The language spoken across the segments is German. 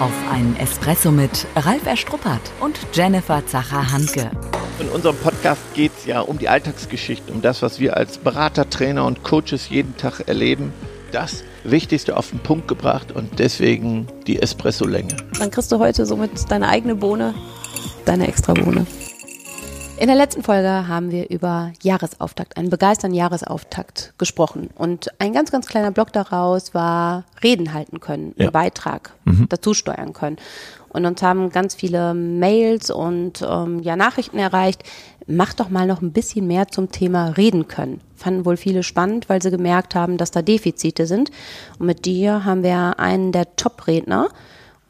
Auf einen Espresso mit Ralf Erstruppert und Jennifer Zacher-Hanke. In unserem Podcast geht es ja um die Alltagsgeschichte, um das, was wir als Berater, Trainer und Coaches jeden Tag erleben. Das Wichtigste auf den Punkt gebracht und deswegen die Espresso-Länge. Dann kriegst du heute somit deine eigene Bohne, deine extra Bohne. In der letzten Folge haben wir über Jahresauftakt, einen begeisternden Jahresauftakt gesprochen. Und ein ganz, ganz kleiner Block daraus war Reden halten können, ja. einen Beitrag mhm. dazu steuern können. Und uns haben ganz viele Mails und ähm, ja, Nachrichten erreicht. Mach doch mal noch ein bisschen mehr zum Thema Reden können. Fanden wohl viele spannend, weil sie gemerkt haben, dass da Defizite sind. Und mit dir haben wir einen der Top-Redner.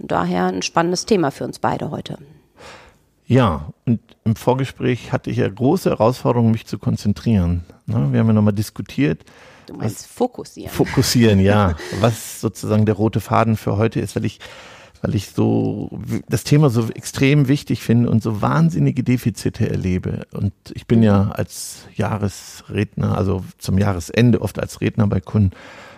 Und daher ein spannendes Thema für uns beide heute. Ja, und im Vorgespräch hatte ich ja große Herausforderungen, mich zu konzentrieren. Ne? Wir haben ja nochmal diskutiert. Du meinst was, fokussieren. Fokussieren, ja. was sozusagen der rote Faden für heute ist, weil ich, weil ich so das Thema so extrem wichtig finde und so wahnsinnige Defizite erlebe. Und ich bin ja als Jahresredner, also zum Jahresende oft als Redner bei Kunden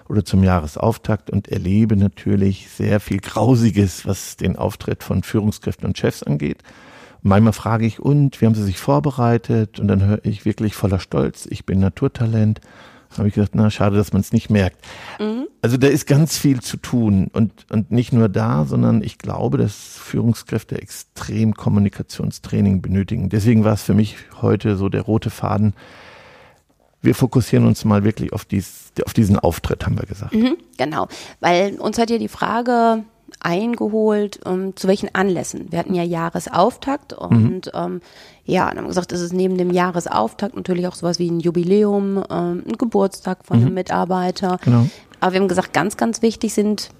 oder zum Jahresauftakt und erlebe natürlich sehr viel Grausiges, was den Auftritt von Führungskräften und Chefs angeht. Manchmal frage ich, und, wie haben Sie sich vorbereitet? Und dann höre ich wirklich voller Stolz, ich bin Naturtalent. Habe ich gesagt, na, schade, dass man es nicht merkt. Mhm. Also da ist ganz viel zu tun und, und nicht nur da, sondern ich glaube, dass Führungskräfte extrem Kommunikationstraining benötigen. Deswegen war es für mich heute so der rote Faden. Wir fokussieren uns mal wirklich auf, dies, auf diesen Auftritt, haben wir gesagt. Mhm, genau, weil uns hat ja die Frage eingeholt, um, zu welchen Anlässen. Wir hatten ja Jahresauftakt und mhm. ähm, ja, dann haben wir gesagt, es ist neben dem Jahresauftakt natürlich auch sowas wie ein Jubiläum, ähm, ein Geburtstag von mhm. einem Mitarbeiter. Genau. Aber wir haben gesagt, ganz, ganz wichtig sind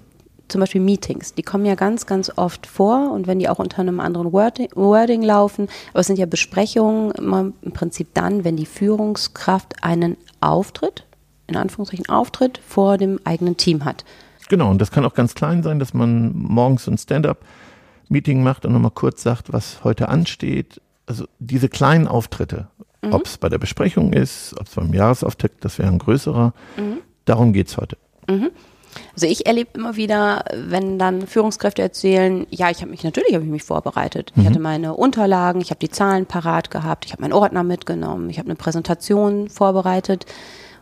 zum Beispiel Meetings. Die kommen ja ganz, ganz oft vor und wenn die auch unter einem anderen Wording, Wording laufen, aber es sind ja Besprechungen immer im Prinzip dann, wenn die Führungskraft einen Auftritt, in Anführungszeichen Auftritt vor dem eigenen Team hat. Genau, und das kann auch ganz klein sein, dass man morgens ein Stand-up-Meeting macht und nochmal kurz sagt, was heute ansteht. Also diese kleinen Auftritte, mhm. ob es bei der Besprechung ist, ob es beim Jahresauftakt, das wäre ein größerer, mhm. darum geht's heute. Mhm. Also ich erlebe immer wieder, wenn dann Führungskräfte erzählen, ja, ich habe mich natürlich habe ich mich vorbereitet. Ich mhm. hatte meine Unterlagen, ich habe die Zahlen parat gehabt, ich habe meinen Ordner mitgenommen, ich habe eine Präsentation vorbereitet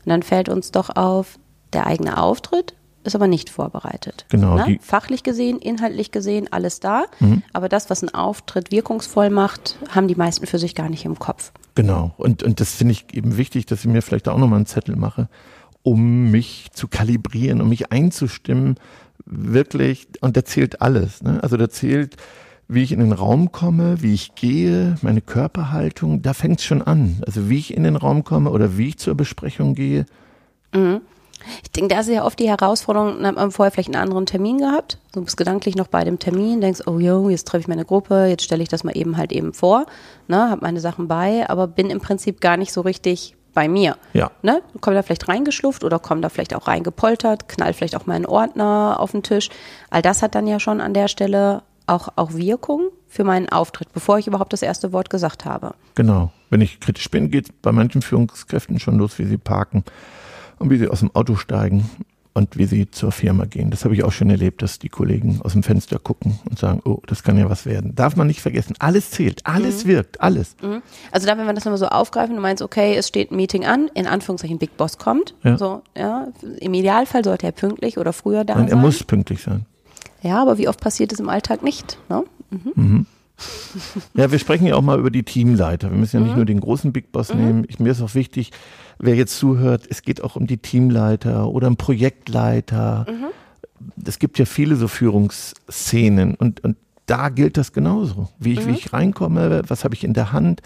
und dann fällt uns doch auf, der eigene Auftritt ist aber nicht vorbereitet. Genau. Ne? Fachlich gesehen, inhaltlich gesehen, alles da. Mhm. Aber das, was ein Auftritt wirkungsvoll macht, haben die meisten für sich gar nicht im Kopf. Genau. Und, und das finde ich eben wichtig, dass ich mir vielleicht auch nochmal einen Zettel mache, um mich zu kalibrieren, um mich einzustimmen, wirklich. Und da zählt alles. Ne? Also da zählt, wie ich in den Raum komme, wie ich gehe, meine Körperhaltung, da fängt es schon an. Also wie ich in den Raum komme oder wie ich zur Besprechung gehe. Mhm. Ich denke, da ist ja oft die Herausforderung, dann hat man vorher vielleicht einen anderen Termin gehabt. Du bist gedanklich noch bei dem Termin, denkst, oh jo, jetzt treffe ich meine Gruppe, jetzt stelle ich das mal eben halt eben vor, ne, habe meine Sachen bei, aber bin im Prinzip gar nicht so richtig bei mir. Ja. Ne? Komm da vielleicht reingeschlufft oder komm da vielleicht auch reingepoltert, knall vielleicht auch meinen Ordner auf den Tisch. All das hat dann ja schon an der Stelle auch, auch Wirkung für meinen Auftritt, bevor ich überhaupt das erste Wort gesagt habe. Genau. Wenn ich kritisch bin, geht es bei manchen Führungskräften schon los, wie sie parken und wie sie aus dem Auto steigen und wie sie zur Firma gehen. Das habe ich auch schon erlebt, dass die Kollegen aus dem Fenster gucken und sagen, oh, das kann ja was werden. Darf man nicht vergessen, alles zählt, alles mhm. wirkt, alles. Mhm. Also da, wenn wir das nochmal so aufgreifen, du meinst, okay, es steht ein Meeting an, in Anführungszeichen Big Boss kommt, ja. so, ja, im Idealfall sollte er pünktlich oder früher da Nein, sein. Er muss pünktlich sein. Ja, aber wie oft passiert es im Alltag nicht? Ne? Mhm. Ja, wir sprechen ja auch mal über die Teamleiter. Wir müssen ja nicht mhm. nur den großen Big Boss mhm. nehmen. Ich, mir ist auch wichtig, wer jetzt zuhört, es geht auch um die Teamleiter oder einen Projektleiter. Mhm. Es gibt ja viele so Führungsszenen und, und da gilt das genauso. Wie ich, wie mhm. ich reinkomme, was habe ich in der Hand,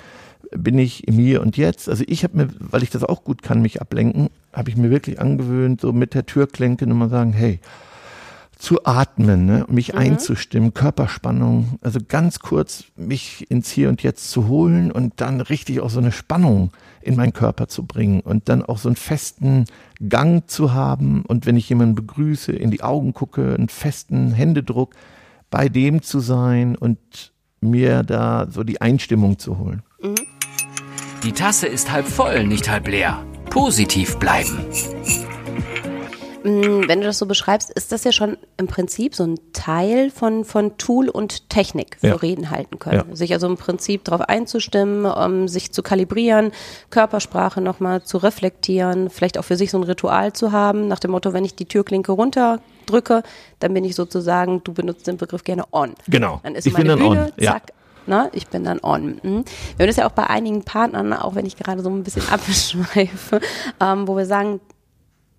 bin ich im Hier und Jetzt. Also ich habe mir, weil ich das auch gut kann, mich ablenken, habe ich mir wirklich angewöhnt, so mit der Türklinke nochmal sagen, hey, zu atmen, ne? mich mhm. einzustimmen, Körperspannung, also ganz kurz mich ins Hier und Jetzt zu holen und dann richtig auch so eine Spannung in meinen Körper zu bringen und dann auch so einen festen Gang zu haben und wenn ich jemanden begrüße, in die Augen gucke, einen festen Händedruck, bei dem zu sein und mir da so die Einstimmung zu holen. Mhm. Die Tasse ist halb voll, nicht halb leer. Positiv bleiben. Mm, wenn du das so beschreibst, ist das ja schon im Prinzip so ein Teil von, von Tool und Technik für Ja. Reden halten können. Ja. Sich also im Prinzip darauf einzustimmen, um sich zu kalibrieren, Körpersprache nochmal zu reflektieren, vielleicht auch für sich so ein Ritual zu haben, nach dem Motto, wenn ich die Türklinke runterdrücke, dann bin ich sozusagen, du benutzt den Begriff gerne on. Genau. Dann ist Ich bin meine dann Bühne, on, ja. zack, ne, ich bin dann on. Mhm. Wir haben das ja auch bei einigen Partnern, auch wenn ich gerade so ein bisschen abschweife, ähm, wo wir sagen,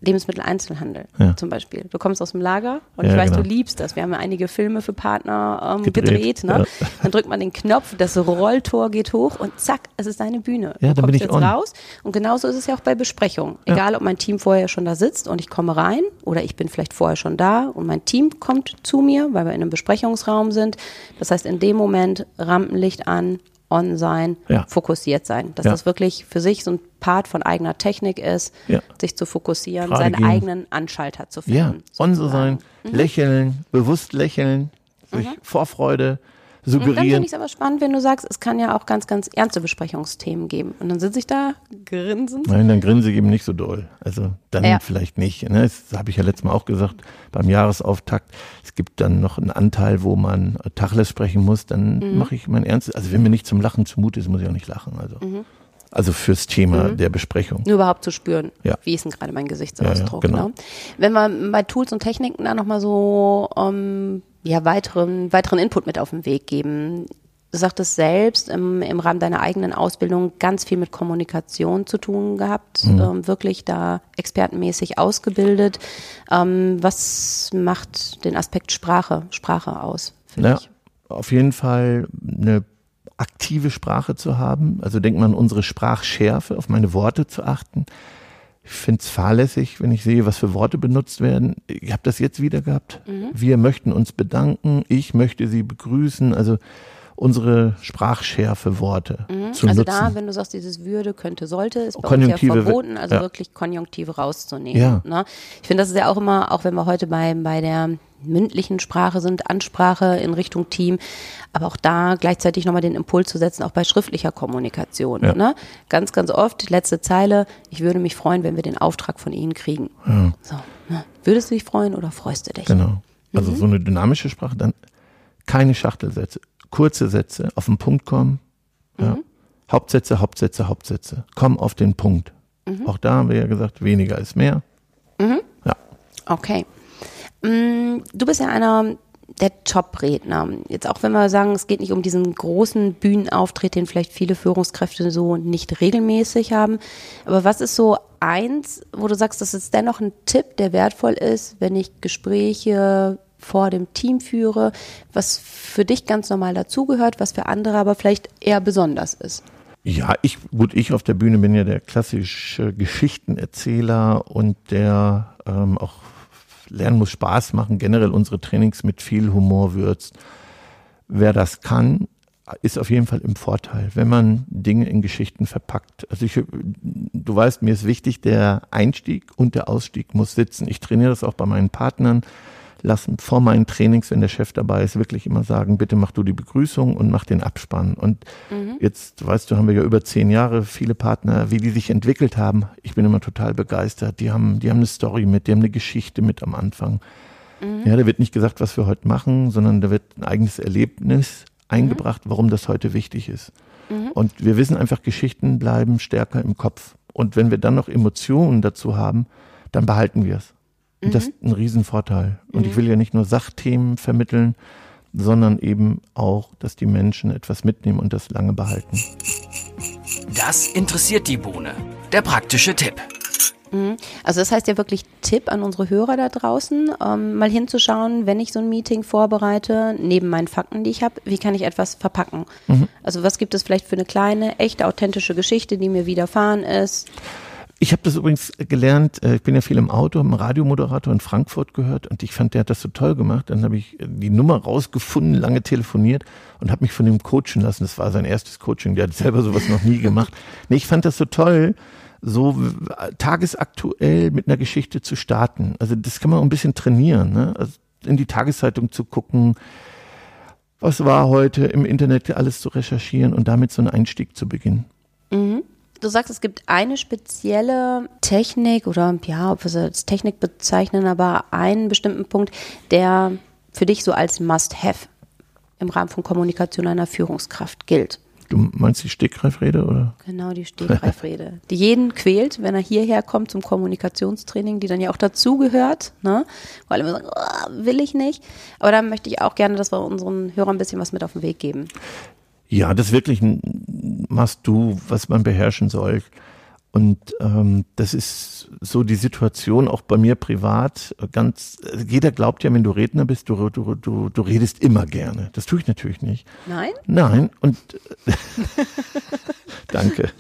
Lebensmitteleinzelhandel Ja. zum Beispiel. Du kommst aus dem Lager und Ja, ich weiß, genau. du liebst das. Wir haben ja einige Filme für Partner ähm, Gedreht, gedreht. ne? ja. Dann drückt man den Knopf, das Rolltor geht hoch und zack, es ist deine Bühne. Ja, du dann bin ich jetzt on. raus und genauso ist es ja auch bei Besprechungen. Egal, ob mein Team vorher schon da sitzt und ich komme rein oder ich bin vielleicht vorher schon da und mein Team kommt zu mir, weil wir in einem Besprechungsraum sind. Das heißt, in dem Moment Rampenlicht an, on sein, Ja. fokussiert sein. Dass Ja. das wirklich für sich so ein Part von eigener Technik ist, Ja. sich zu fokussieren, Gerade seinen gehen. eigenen Anschalter zu finden. Ja, on so sein, lächeln, bewusst lächeln, sich Vorfreude Und dann suggerieren. finde ich es aber spannend, wenn du sagst, es kann ja auch ganz, ganz ernste Besprechungsthemen geben. Und dann sitze ich da grinsend. Nein, dann grinse ich eben nicht so doll. Also dann Ja. vielleicht nicht. Ne? Das habe ich ja letztes Mal auch gesagt beim Jahresauftakt. Es gibt dann noch einen Anteil, wo man äh, Tacheles sprechen muss. Dann Mhm. mache ich mein Ernstes. Also wenn mir nicht zum Lachen zumute ist, muss ich auch nicht lachen. Also, Mhm. also fürs Thema der Besprechung. Nur überhaupt zu spüren, Ja. wie ist denn gerade mein Gesichtsausdruck. Ja, ja, genau. ne? Wenn wir bei Tools und Techniken da nochmal so ähm, ja, weiteren, weiteren Input mit auf den Weg geben. Du sagtest selbst im, im Rahmen deiner eigenen Ausbildung ganz viel mit Kommunikation zu tun gehabt, Mhm. ähm, wirklich da expertenmäßig ausgebildet. Ähm, was macht den Aspekt Sprache, Sprache aus für Ja, dich? auf jeden Fall eine aktive Sprache zu haben. Also denkt man an unsere Sprachschärfe, auf meine Worte zu achten. Ich finde es fahrlässig, wenn ich sehe, was für Worte benutzt werden. Ich habe das jetzt wieder gehabt. Wir möchten uns bedanken, ich möchte Sie begrüßen. Also unsere Sprachschärfe Worte zu Also nutzen. da, wenn du sagst, dieses würde, könnte, sollte, ist bei Konjunktive, uns ja verboten, also ja. wirklich Konjunktive rauszunehmen. Ja. Ne? Ich finde, das ist ja auch immer, auch wenn wir heute bei, bei der mündlichen Sprache sind, Ansprache in Richtung Team, aber auch da gleichzeitig nochmal den Impuls zu setzen, auch bei schriftlicher Kommunikation. Ja. Ne? Ganz, ganz oft, letzte Zeile, ich würde mich freuen, wenn wir den Auftrag von Ihnen kriegen. So, ne? Würdest du dich freuen oder freust du dich? Genau. Also so eine dynamische Sprache, dann keine Schachtelsätze, kurze Sätze, auf den Punkt kommen. Ja. Hauptsätze, Hauptsätze, Hauptsätze. Komm auf den Punkt. Auch da haben wir ja gesagt, weniger ist mehr. Ja. Okay. Mm, Du bist ja einer der Top-Redner. Jetzt auch wenn wir sagen, es geht nicht um diesen großen Bühnenauftritt, den vielleicht viele Führungskräfte so nicht regelmäßig haben. Aber was ist so eins, wo du sagst, das ist dennoch ein Tipp, der wertvoll ist, wenn ich Gespräche vor dem Team führe, was für dich ganz normal dazugehört, was für andere aber vielleicht eher besonders ist? Ja, ich, gut, ich auf der Bühne bin ja der klassische Geschichtenerzähler und der ähm, auch Lernen muss Spaß machen, generell unsere Trainings mit viel Humor würzt. Wer das kann, ist auf jeden Fall im Vorteil, wenn man Dinge in Geschichten verpackt. Also ich, du weißt, mir ist wichtig, der Einstieg und der Ausstieg muss sitzen. Ich trainiere das auch bei meinen Partnern. Lassen vor meinen Trainings, wenn der Chef dabei ist, wirklich immer sagen, bitte mach du die Begrüßung und mach den Abspann. Und jetzt, weißt du, haben wir ja über zehn Jahre viele Partner, wie die sich entwickelt haben. Ich bin immer total begeistert. Die haben, die haben eine Story mit, die haben eine Geschichte mit am Anfang. Ja, da wird nicht gesagt, was wir heute machen, sondern da wird ein eigenes Erlebnis eingebracht, warum das heute wichtig ist. Und wir wissen einfach, Geschichten bleiben stärker im Kopf. Und wenn wir dann noch Emotionen dazu haben, dann behalten wir es. Und das ist ein Riesenvorteil. Und ich will ja nicht nur Sachthemen vermitteln, sondern eben auch, dass die Menschen etwas mitnehmen und das lange behalten. Das interessiert die Bohne. Der praktische Tipp. Also das heißt ja wirklich Tipp an unsere Hörer da draußen, ähm, mal hinzuschauen, wenn ich so ein Meeting vorbereite, neben meinen Fakten, die ich habe, wie kann ich etwas verpacken? Also was gibt es vielleicht für eine kleine, echte, authentische Geschichte, die mir widerfahren ist? Ich habe das übrigens gelernt, äh, ich bin ja viel im Auto, habe einen Radiomoderator in Frankfurt gehört und ich fand, der hat das so toll gemacht. Dann habe ich äh, die Nummer rausgefunden, lange telefoniert und habe mich von dem coachen lassen. Das war sein erstes Coaching, der hat selber sowas noch nie gemacht. Nee, ich fand das so toll, so tagesaktuell mit einer Geschichte zu starten. Also das kann man auch ein bisschen trainieren, ne? also in die Tageszeitung zu gucken, was war heute im Internet alles zu recherchieren und damit so einen Einstieg zu beginnen. Du sagst, es gibt eine spezielle Technik oder ja, ob wir es als Technik bezeichnen, aber einen bestimmten Punkt, der für dich so als Must-Have im Rahmen von Kommunikation einer Führungskraft gilt. Du meinst die Stegreifrede oder? Genau, die Stegreifrede. die jeden quält, wenn er hierher kommt zum Kommunikationstraining, die dann ja auch dazugehört, ne? Alle immer sagen, oh, will ich nicht. Aber da möchte ich auch gerne, dass wir unseren Hörern ein bisschen was mit auf den Weg geben. Ja, das wirklich ein Must-Do, was man beherrschen soll. Und ähm, das ist so die Situation auch bei mir privat. Ganz, jeder glaubt ja, wenn du Redner bist, du, du, du, du redest immer gerne. Das tue ich natürlich nicht. Nein? Nein. Und danke.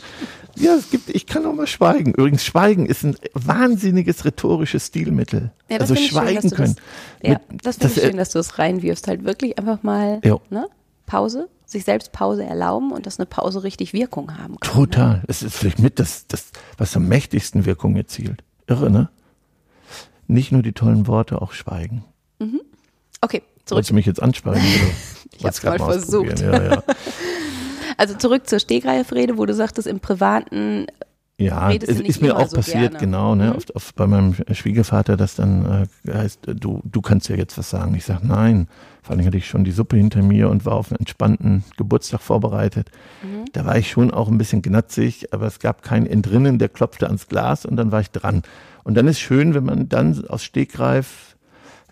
Ja, es gibt, ich kann auch mal schweigen. Übrigens, Schweigen ist ein wahnsinniges rhetorisches Stilmittel. Ja, das also schweigen schön, können. Du das, ja, das finde ich schön, dass du es reinwirfst. Halt wirklich einfach mal ne? Pause, sich selbst Pause erlauben und dass eine Pause richtig Wirkung haben kann. Total. Es ist vielleicht mit das, das, was am mächtigsten Wirkung erzielt. Irre, ne? Nicht nur die tollen Worte, auch Schweigen. Okay, zurück. Wolltest du mich jetzt ansprechen? Ich hab's mal ausprobieren? versucht. Ja, ja. Also zurück zur Stegreifrede, wo du sagtest, im Privaten, Ja, es ist mir auch so passiert, gerne. genau, ne? Mhm. Oft, oft bei meinem Schwiegervater, das dann äh, heißt, äh, du, du kannst ja jetzt was sagen. Ich sage, nein. Vor allem hatte ich schon die Suppe hinter mir und war auf einen entspannten Geburtstag vorbereitet. Mhm. Da war ich schon auch ein bisschen gnatzig, aber es gab kein Entrinnen, der klopfte ans Glas und dann war ich dran. Und dann ist schön, wenn man dann aus Stegreif,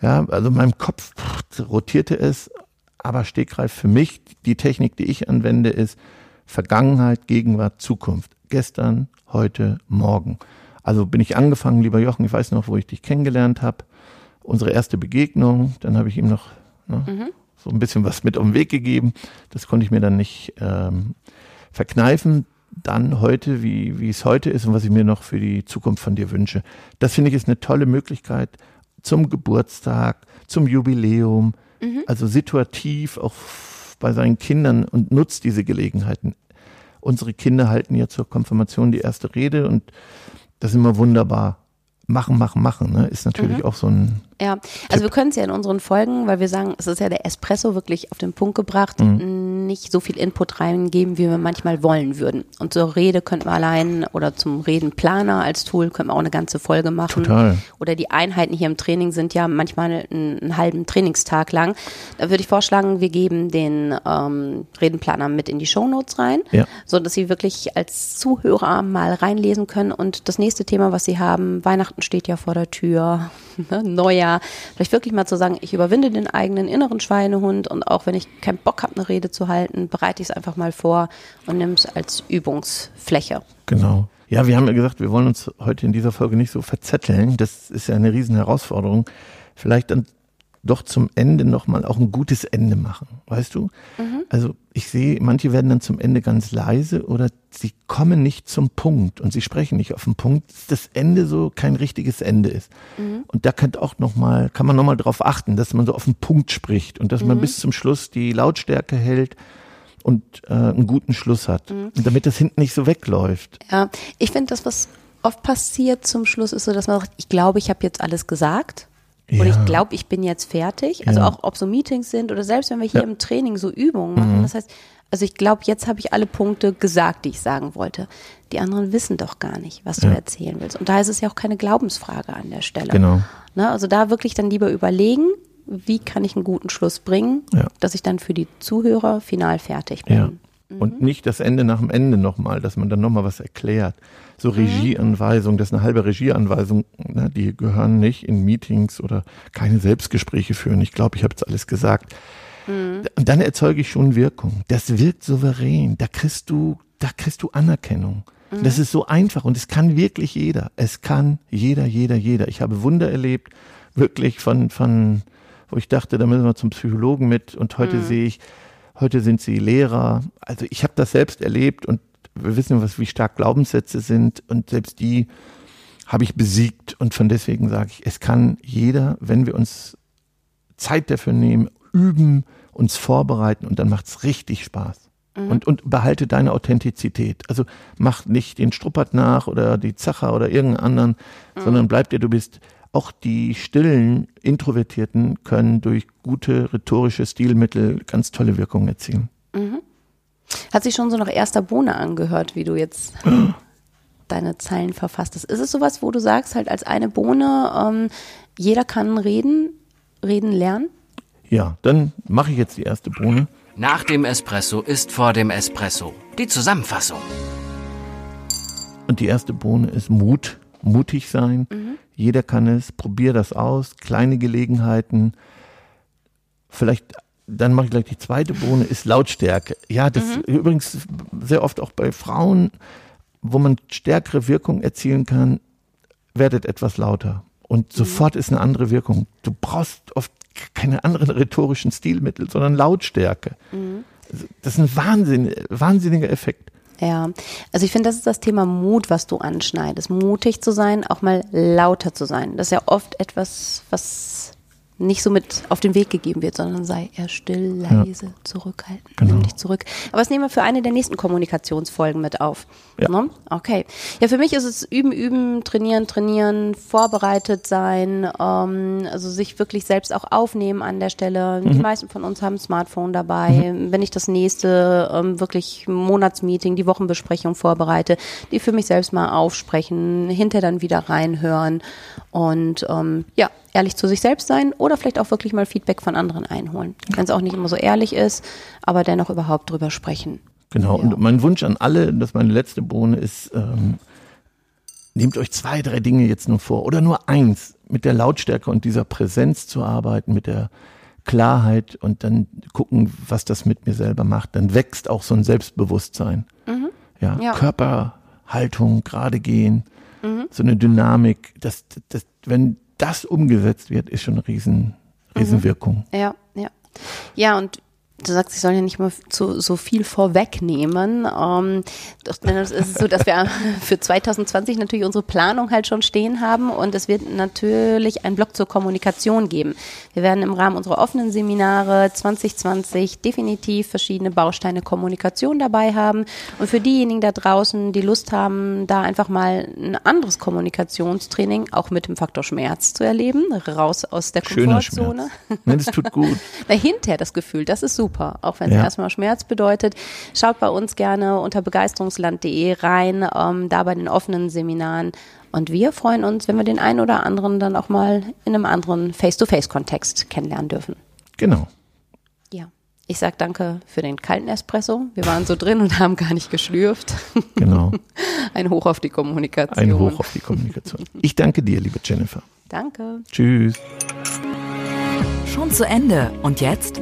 ja, also in meinem Kopf pff, rotierte es, aber Stegreif für mich, die Technik, die ich anwende, ist Vergangenheit, Gegenwart, Zukunft. Gestern, heute, morgen. Also bin ich angefangen, lieber Jochen, ich weiß noch, wo ich dich kennengelernt habe. Unsere erste Begegnung, dann habe ich ihm noch ne, so ein bisschen was mit auf den Weg gegeben. Das konnte ich mir dann nicht ähm, verkneifen. Dann heute, wie, wie es heute ist und was ich mir noch für die Zukunft von dir wünsche. Das finde ich ist eine tolle Möglichkeit zum Geburtstag, zum Jubiläum, also situativ auch bei seinen Kindern und nutzt diese Gelegenheiten. Unsere Kinder halten ja zur Konfirmation die erste Rede und das ist immer wunderbar. Machen, machen, machen, ne? ist natürlich auch so ein ja. Also wir können es ja in unseren Folgen, weil wir sagen, es ist ja der Espresso wirklich auf den Punkt gebracht, Mhm. nicht so viel Input reingeben, wie wir manchmal wollen würden. Und zur Rede könnten wir allein oder zum Redenplaner als Tool könnten wir auch eine ganze Folge machen. Total. Oder die Einheiten hier im Training sind ja manchmal einen, einen halben Trainingstag lang. Da würde ich vorschlagen, wir geben den ähm, Redenplaner mit in die Shownotes rein, Ja. so dass Sie wirklich als Zuhörer mal reinlesen können. Und das nächste Thema, was Sie haben, Weihnachten steht ja vor der Tür, ne, Neujahr, vielleicht wirklich mal zu sagen, ich überwinde den eigenen inneren Schweinehund und auch wenn ich keinen Bock habe, eine Rede zu halten, bereite ich es einfach mal vor und nimm es als Übungsfläche. Genau. Ja, wir haben ja gesagt, wir wollen uns heute in dieser Folge nicht so verzetteln. Das ist ja eine riesen Herausforderung. Vielleicht dann doch zum Ende nochmal auch ein gutes Ende machen, weißt du? Also ich sehe, manche werden dann zum Ende ganz leise oder sie kommen nicht zum Punkt und sie sprechen nicht auf den Punkt, dass das Ende so kein richtiges Ende ist. Und da kann auch noch mal, kann man nochmal darauf achten, dass man so auf den Punkt spricht und dass man bis zum Schluss die Lautstärke hält und äh, einen guten Schluss hat. Und damit das hinten nicht so wegläuft. Ja, ich finde, das, was oft passiert zum Schluss, ist so, dass man sagt, ich glaube, ich habe jetzt alles gesagt. Oder Ja. ich glaube, ich bin jetzt fertig. Also Ja. auch ob so Meetings sind oder selbst wenn wir hier Ja. Mhm. im Training so Übungen machen. Das heißt, also ich glaube, jetzt habe ich alle Punkte gesagt, die ich sagen wollte. Die anderen wissen doch gar nicht, was du Ja. erzählen willst. Und da ist es ja auch keine Glaubensfrage an der Stelle. Genau. Ne? Also da wirklich dann lieber überlegen, wie kann ich einen guten Schluss bringen, Ja. dass ich dann für die Zuhörer final fertig bin. Ja. Und nicht das Ende nach dem Ende nochmal, dass man dann nochmal was erklärt. So Regieanweisung, das ist eine halbe Regieanweisung, ne, die gehören nicht in Meetings oder keine Selbstgespräche führen. Ich glaube, ich habe jetzt alles gesagt. Und dann erzeuge ich schon Wirkung. Das wirkt souverän. Da kriegst du, da kriegst du Anerkennung. Das ist so einfach und es kann wirklich jeder. Es kann jeder, jeder, jeder. Ich habe Wunder erlebt, wirklich von, von, wo ich dachte, da müssen wir zum Psychologen mit und heute sehe ich, heute sind sie Lehrer. Also ich habe das selbst erlebt und wir wissen, was, wie stark Glaubenssätze sind und selbst die habe ich besiegt und von deswegen sage ich, es kann jeder, wenn wir uns Zeit dafür nehmen, üben, uns vorbereiten und dann macht's richtig Spaß. Und, und behalte deine Authentizität. Also mach nicht den Struppert nach oder die Zacher oder irgendeinen anderen, sondern bleib dir, du bist. Auch die stillen Introvertierten können durch gute rhetorische Stilmittel ganz tolle Wirkungen erzielen. Hat sich schon so nach erster Bohne angehört, wie du jetzt deine Zeilen verfasst hast. Ist es sowas, wo du sagst, halt als eine Bohne, ähm, jeder kann reden, reden lernen? Ja, dann mache ich jetzt die erste Bohne. Nach dem Espresso ist vor dem Espresso. Die Zusammenfassung. Und die erste Bohne ist Mut, mutig sein. Mhm. Jeder kann es, probier das aus, kleine Gelegenheiten. Vielleicht, dann mache ich gleich die zweite Bohne, ist Lautstärke. Ja, das mhm. übrigens sehr oft auch bei Frauen, wo man stärkere Wirkung erzielen kann, werdet etwas lauter. Und mhm. sofort ist eine andere Wirkung. Du brauchst oft keine anderen rhetorischen Stilmittel, sondern Lautstärke. Mhm. Das ist ein Wahnsinn, wahnsinniger Effekt. Ja, also ich finde, das ist das Thema Mut, was du anschneidest. Mutig zu sein, auch mal lauter zu sein. Das ist ja oft etwas, was nicht so mit auf den Weg gegeben wird, sondern sei eher still, leise, ja. zurückhaltend, genau. nimm dich zurück. Aber das nehmen wir für eine der nächsten Kommunikationsfolgen mit auf. Ja. Ne? Okay. Ja, für mich ist es üben, üben, trainieren, trainieren, vorbereitet sein, ähm, also sich wirklich selbst auch aufnehmen an der Stelle. Mhm. Die meisten von uns haben ein Smartphone dabei. Mhm. Wenn ich das nächste ähm, wirklich Monatsmeeting, die Wochenbesprechung vorbereite, die für mich selbst mal aufsprechen, hinter dann wieder reinhören und ähm, ja, ehrlich zu sich selbst sein oder vielleicht auch wirklich mal Feedback von anderen einholen. Wenn es auch nicht immer so ehrlich ist, aber dennoch überhaupt drüber sprechen. Genau, ja. und mein Wunsch an alle, dass meine letzte Bohne ist, ähm, nehmt euch zwei, drei Dinge jetzt nur vor oder nur eins, mit der Lautstärke und dieser Präsenz zu arbeiten, mit der Klarheit und dann gucken, was das mit mir selber macht. Dann wächst auch so ein Selbstbewusstsein. Mhm. Ja, ja, Körperhaltung, gerade gehen, mhm. so eine Dynamik. Das, das, wenn das umgesetzt wird, ist schon eine riesen, Riesenwirkung. Mhm. Ja, ja. Ja, und du sagst, ich soll ja nicht mal zu, so viel vorwegnehmen. Ähm, es ist so, dass wir für 2020 natürlich unsere Planung halt schon stehen haben und es wird natürlich einen Blog zur Kommunikation geben. Wir werden im Rahmen unserer offenen Seminare 2020 definitiv verschiedene Bausteine Kommunikation dabei haben. Und für diejenigen da draußen, die Lust haben, da einfach mal ein anderes Kommunikationstraining auch mit dem Faktor Schmerz zu erleben, raus aus der Komfortzone. Nein, das tut gut. Dahinter das Gefühl, das ist super super, auch wenn es ja. erstmal Schmerz bedeutet. Schaut bei uns gerne unter begeisterungsland.de rein, ähm, da bei den offenen Seminaren. Und wir freuen uns, wenn wir den einen oder anderen dann auch mal in einem anderen Face-to-Face-Kontext kennenlernen dürfen. Genau. Ja. Ich sage danke für den kalten Espresso. Wir waren so drin und haben gar nicht geschlürft. Genau. Ein Hoch auf die Kommunikation. Ein Hoch auf die Kommunikation. Ich danke dir, liebe Jennifer. Danke. Tschüss. Schon zu Ende. Und jetzt?